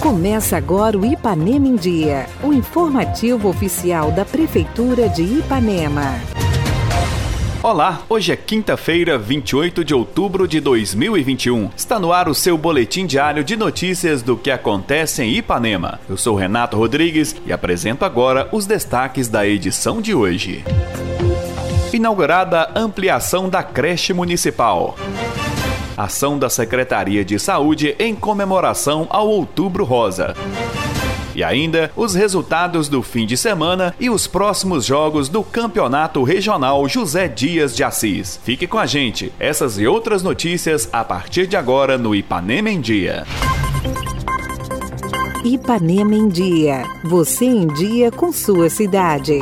Começa agora o Ipanema em Dia, o informativo oficial da Prefeitura de Ipanema. Olá, hoje é quinta-feira, 28 de outubro de 2021. Está no ar o seu boletim diário de notícias do que acontece em Ipanema. Eu sou Renato Rodrigues e apresento agora os destaques da edição de hoje. Inaugurada ampliação da creche municipal ação da Secretaria de Saúde em comemoração ao Outubro Rosa. E ainda os resultados do fim de semana e os próximos jogos do Campeonato Regional José Dias de Assis. Fique com a gente. Essas e outras notícias a partir de agora no Ipanema em Dia. Ipanema em Dia. Você em dia com sua cidade.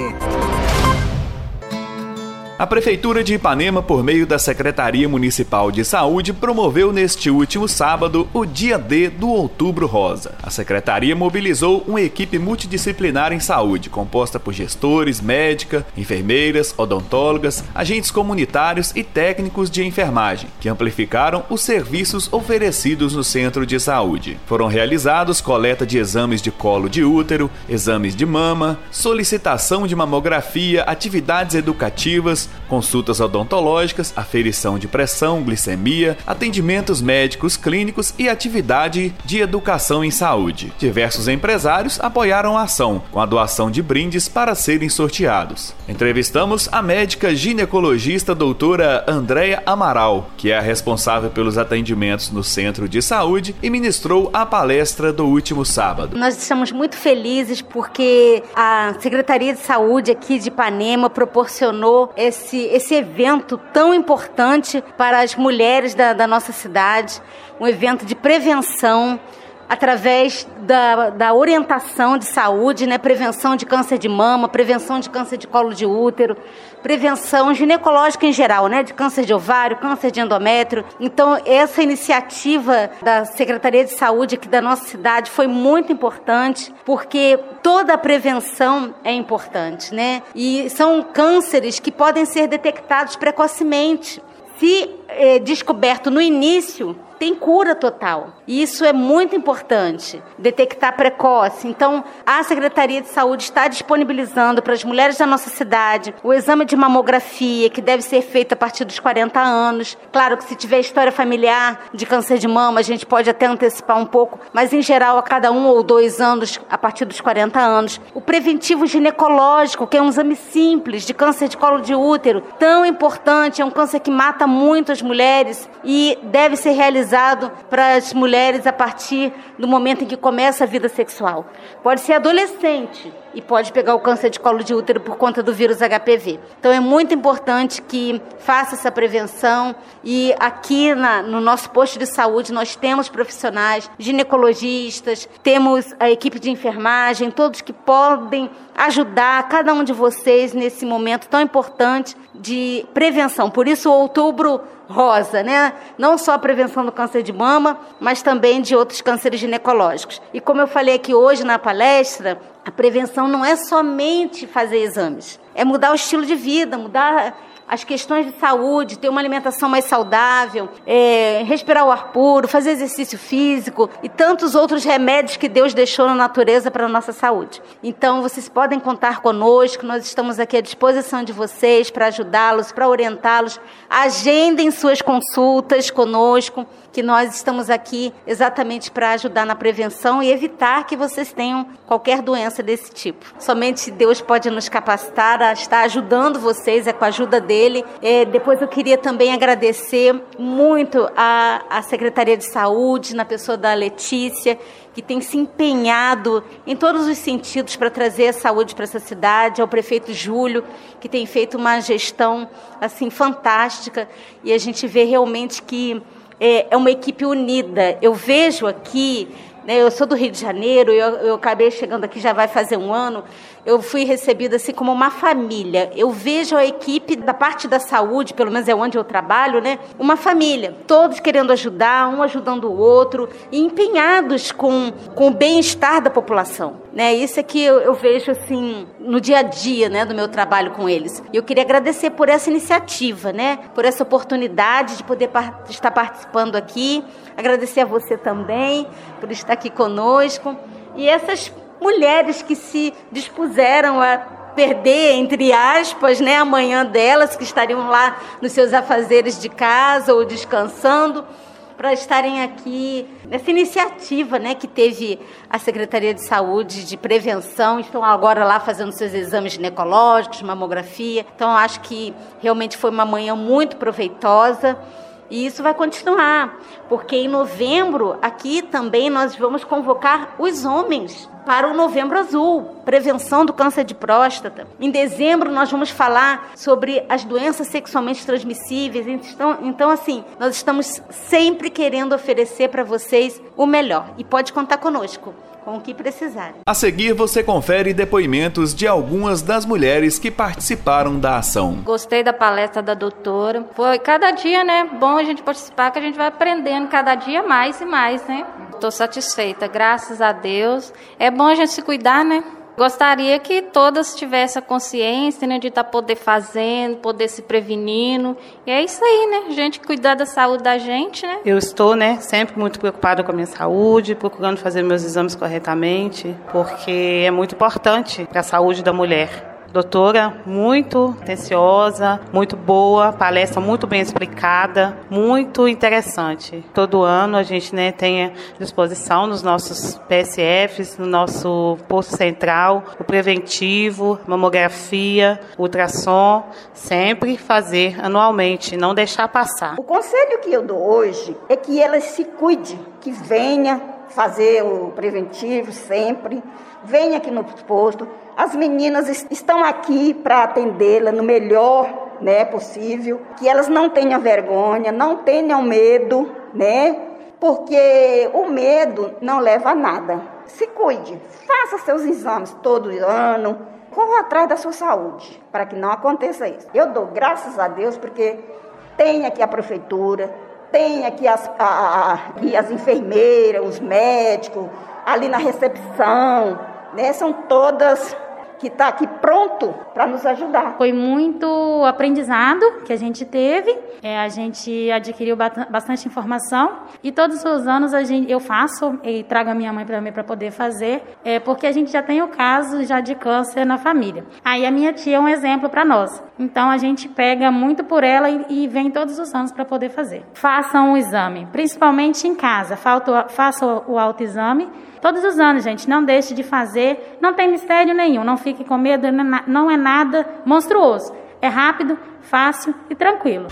A Prefeitura de Ipanema, por meio da Secretaria Municipal de Saúde, promoveu neste último sábado o Dia D do Outubro Rosa. A Secretaria mobilizou uma equipe multidisciplinar em saúde, composta por gestores, médica, enfermeiras, odontólogas, agentes comunitários e técnicos de enfermagem, que amplificaram os serviços oferecidos no centro de saúde. Foram realizados coleta de exames de colo de útero, exames de mama, solicitação de mamografia, atividades educativas, X consultas odontológicas, aferição de pressão, glicemia, atendimentos médicos clínicos e atividade de educação em saúde. Diversos empresários apoiaram a ação, com a doação de brindes para serem sorteados. Entrevistamos a médica ginecologista doutora Andréia Amaral, que é a responsável pelos atendimentos no centro de saúde e ministrou a palestra do último sábado. Nós estamos muito felizes porque a Secretaria de Saúde aqui de Ipanema proporcionou esse esse, esse evento tão importante para as mulheres da, da nossa cidade, um evento de prevenção através da, da, orientação de saúde, né? prevenção de câncer de mama, prevenção de câncer de colo de útero, prevenção ginecológica em geral, né? de câncer de ovário, câncer de endométrio. Então, essa iniciativa da Secretaria de Saúde aqui da nossa cidade foi muito importante, porque toda a prevenção é importante, né? E são cânceres que podem ser detectados precocemente. Se é, descoberto no início, tem cura total. E isso é muito importante, detectar precoce. Então, a Secretaria de Saúde está disponibilizando para as mulheres da nossa cidade o exame de mamografia, que deve ser feito a partir dos 40 anos. Claro que se tiver história familiar de câncer de mama, a gente pode até antecipar um pouco, mas em geral a cada um ou dois anos, a partir dos 40 anos. O preventivo ginecológico, que é um exame simples de câncer de colo de útero, tão importante, é um câncer que mata muito as mulheres e deve ser realizado para as mulheres a partir do momento em que começa a vida sexual. Pode ser adolescente e pode pegar o câncer de colo de útero por conta do vírus HPV. Então é muito importante que faça essa prevenção e aqui na, no nosso posto de saúde nós temos profissionais, ginecologistas, temos a equipe de enfermagem, todos que podem ajudar cada um de vocês nesse momento tão importante de prevenção. Por isso, outubro rosa, né? Não só a prevenção do câncer de mama, mas também de outros cânceres ginecológicos. E como eu falei aqui hoje na palestra, a prevenção não é somente fazer exames, é mudar o estilo de vida, mudar as questões de saúde, ter uma alimentação mais saudável, é, respirar o ar puro, fazer exercício físico e tantos outros remédios que Deus deixou na natureza para a nossa saúde. Então, vocês podem contar conosco, nós estamos aqui à disposição de vocês para ajudá-los, para orientá-los. Agendem suas consultas conosco, que nós estamos aqui exatamente para ajudar na prevenção e evitar que vocês tenham qualquer doença desse tipo. Somente Deus pode nos capacitar a estar ajudando vocês, é com a ajuda dele. É, depois eu queria também agradecer muito a, a Secretaria de Saúde, na pessoa da Letícia, que tem se empenhado em todos os sentidos para trazer a saúde para essa cidade, ao prefeito Júlio, que tem feito uma gestão assim fantástica, e a gente vê realmente que é, é uma equipe unida. Eu vejo aqui né, eu sou do Rio de Janeiro, eu, eu acabei chegando aqui já vai fazer um ano, eu fui recebida assim como uma família. Eu vejo a equipe da parte da saúde, pelo menos é onde eu trabalho, né? Uma família, todos querendo ajudar, um ajudando o outro, e empenhados com, com o bem-estar da população. Né? Isso é que eu, eu, vejo assim no dia a dia, né, do meu trabalho com eles. Eu queria agradecer por essa iniciativa, né, por essa oportunidade de poder par estar participando aqui. Agradecer a você também por estar aqui conosco e essas mulheres que se dispuseram a perder, entre aspas, né, a manhã delas, que estariam lá nos seus afazeres de casa ou descansando para estarem aqui nessa iniciativa né, que teve a Secretaria de Saúde de Prevenção. Estão agora lá fazendo seus exames ginecológicos, mamografia. Então, acho que realmente foi uma manhã muito proveitosa. E isso vai continuar, porque em novembro aqui também nós vamos convocar os homens para o Novembro Azul, prevenção do câncer de próstata. Em dezembro nós vamos falar sobre as doenças sexualmente transmissíveis. Então, então assim, nós estamos sempre querendo oferecer para vocês o melhor e pode contar conosco com o que precisarem. A seguir, você confere depoimentos de algumas das mulheres que participaram da ação. Gostei da palestra da doutora. Foi cada dia, né? Bom a gente participar, que a gente vai aprendendo cada dia mais e mais, né? Estou satisfeita, graças a Deus. É bom a gente se cuidar, né? Gostaria que todas tivessem a consciência né, de estar tá poder fazendo, poder se prevenindo. E é isso aí, né? A gente cuidar da saúde da gente, né? Eu estou, né, sempre muito preocupada com a minha saúde, procurando fazer meus exames corretamente, porque é muito importante para a saúde da mulher. Doutora, muito atenciosa, muito boa, palestra muito bem explicada, muito interessante. Todo ano a gente né, tem à disposição nos nossos PSFs, no nosso posto central, o preventivo, mamografia, ultrassom, sempre fazer anualmente, não deixar passar. O conselho que eu dou hoje é que ela se cuide, que venha fazer o preventivo sempre, venha aqui no posto, as meninas estão aqui para atendê-la no melhor né, possível, que elas não tenham vergonha, não tenham medo, né? Porque o medo não leva a nada. Se cuide, faça seus exames todo ano, corra atrás da sua saúde, para que não aconteça isso. Eu dou graças a Deus porque tem aqui a prefeitura, tem aqui as, a, aqui as enfermeiras, os médicos, ali na recepção, né? São todas que está aqui pronto para nos ajudar. Foi muito aprendizado que a gente teve, é, a gente adquiriu bastante informação e todos os anos a gente, eu faço e trago a minha mãe para mim para poder fazer, é, porque a gente já tem o caso já de câncer na família. Aí a minha tia é um exemplo para nós. Então a gente pega muito por ela e, e vem todos os anos para poder fazer. Façam o exame, principalmente em casa. Faça o autoexame Todos os anos, gente, não deixe de fazer. Não tem mistério nenhum, não fique com medo, não é nada monstruoso. É rápido, fácil e tranquilo.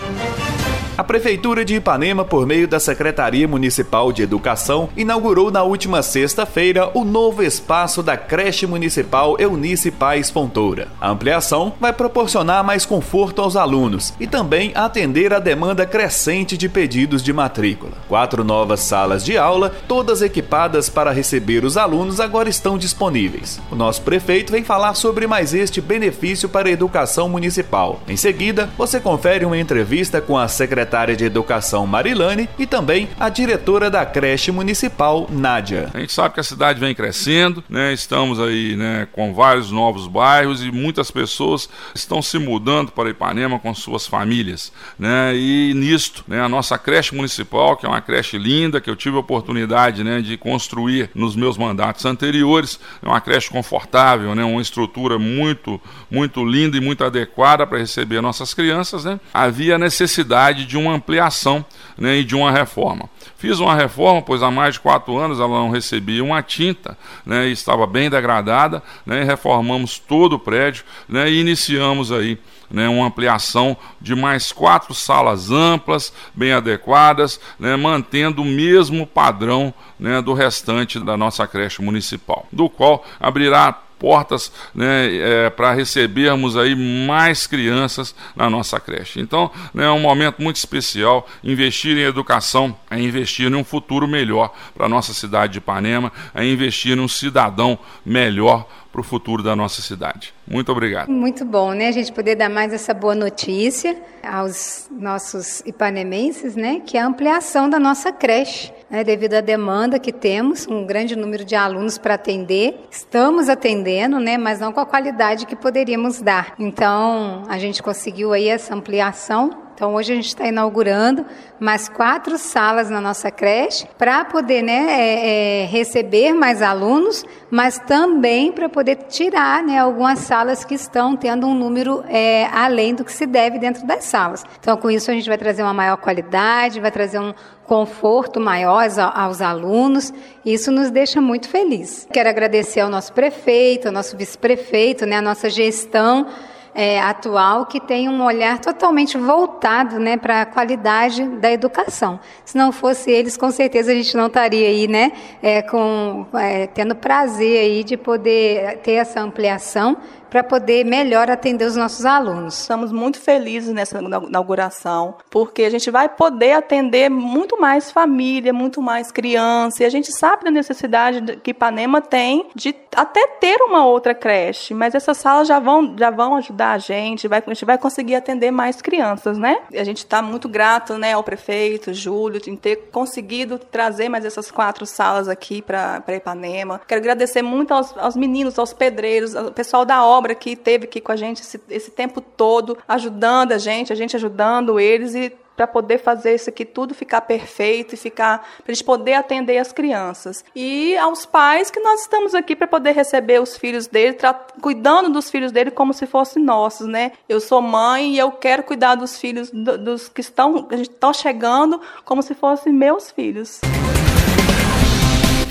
A Prefeitura de Ipanema, por meio da Secretaria Municipal de Educação, inaugurou na última sexta-feira o novo espaço da creche municipal Eunice Paz Fontoura. A ampliação vai proporcionar mais conforto aos alunos e também atender a demanda crescente de pedidos de matrícula. Quatro novas salas de aula, todas equipadas para receber os alunos, agora estão disponíveis. O nosso prefeito vem falar sobre mais este benefício para a educação municipal. Em seguida, você confere uma entrevista com a secretária secretária de Educação Marilane e também a diretora da creche municipal, Nádia. A gente sabe que a cidade vem crescendo, né? Estamos aí, né, com vários novos bairros e muitas pessoas estão se mudando para Ipanema com suas famílias, né? E nisto, né, a nossa creche municipal, que é uma creche linda que eu tive a oportunidade, né, de construir nos meus mandatos anteriores, é uma creche confortável, né, uma estrutura muito muito linda e muito adequada para receber nossas crianças, né? Havia necessidade de de uma ampliação né, e de uma reforma. Fiz uma reforma, pois há mais de quatro anos ela não recebia uma tinta, né, estava bem degradada, né, reformamos todo o prédio né, e iniciamos aí né, uma ampliação de mais quatro salas amplas, bem adequadas, né, mantendo o mesmo padrão né, do restante da nossa creche municipal, do qual abrirá portas né, é, para recebermos aí mais crianças na nossa creche. Então, né, é um momento muito especial. Investir em educação é investir em um futuro melhor para a nossa cidade de Ipanema, é investir em um cidadão melhor para o futuro da nossa cidade. Muito obrigado. Muito bom, né? A gente poder dar mais essa boa notícia aos nossos ipanemenses, né? Que é a ampliação da nossa creche. Né, devido à demanda que temos, um grande número de alunos para atender. Estamos atendendo, né, mas não com a qualidade que poderíamos dar. Então, a gente conseguiu aí essa ampliação então hoje a gente está inaugurando mais quatro salas na nossa creche para poder né, é, é, receber mais alunos, mas também para poder tirar né, algumas salas que estão tendo um número é, além do que se deve dentro das salas. Então com isso a gente vai trazer uma maior qualidade, vai trazer um conforto maior aos alunos. E isso nos deixa muito felizes. Quero agradecer ao nosso prefeito, ao nosso vice-prefeito, né, a nossa gestão é, atual que tem um olhar totalmente voltado né, para a qualidade da educação. Se não fosse eles, com certeza a gente não estaria aí, né, é, com, é, tendo prazer aí de poder ter essa ampliação para poder melhor atender os nossos alunos. Estamos muito felizes nessa inauguração, porque a gente vai poder atender muito mais família, muito mais criança, e a gente sabe da necessidade que Ipanema tem de até ter uma outra creche, mas essas salas já vão, já vão ajudar a gente, vai, a gente vai conseguir atender mais crianças, né? A gente está muito grato né, ao prefeito, Júlio, em ter conseguido trazer mais essas quatro salas aqui para Ipanema. Quero agradecer muito aos, aos meninos, aos pedreiros, ao pessoal da obra obra que teve aqui com a gente esse, esse tempo todo, ajudando a gente, a gente ajudando eles e para poder fazer isso aqui tudo ficar perfeito e ficar para gente poder atender as crianças e aos pais que nós estamos aqui para poder receber os filhos dele, cuidando dos filhos dele como se fossem nossos, né? Eu sou mãe e eu quero cuidar dos filhos do, dos que estão estão chegando como se fossem meus filhos.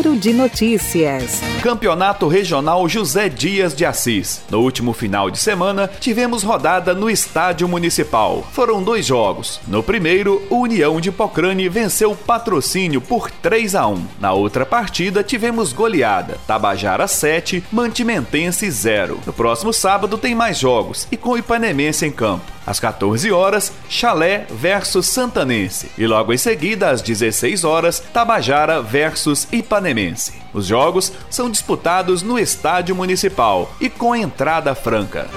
Giro de Notícias. Campeonato Regional José Dias de Assis. No último final de semana, tivemos rodada no Estádio Municipal. Foram dois jogos. No primeiro, o União de Pocrane venceu o Patrocínio por 3 a 1. Na outra partida, tivemos goleada. Tabajara 7, Mantimentense 0. No próximo sábado tem mais jogos e com o Ipanemense em campo. Às 14 horas, Chalé versus Santanense. E logo em seguida, às 16 horas, Tabajara versus Ipanemense. Os jogos são disputados no Estádio Municipal e com entrada franca.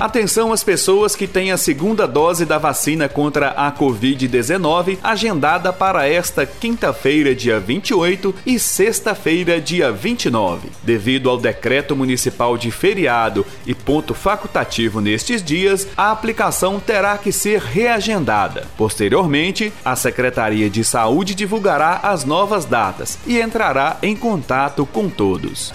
Atenção às pessoas que têm a segunda dose da vacina contra a Covid-19 agendada para esta quinta-feira, dia 28 e sexta-feira, dia 29. Devido ao decreto municipal de feriado e ponto facultativo nestes dias, a aplicação terá que ser reagendada. Posteriormente, a Secretaria de Saúde divulgará as novas datas e entrará em contato com todos.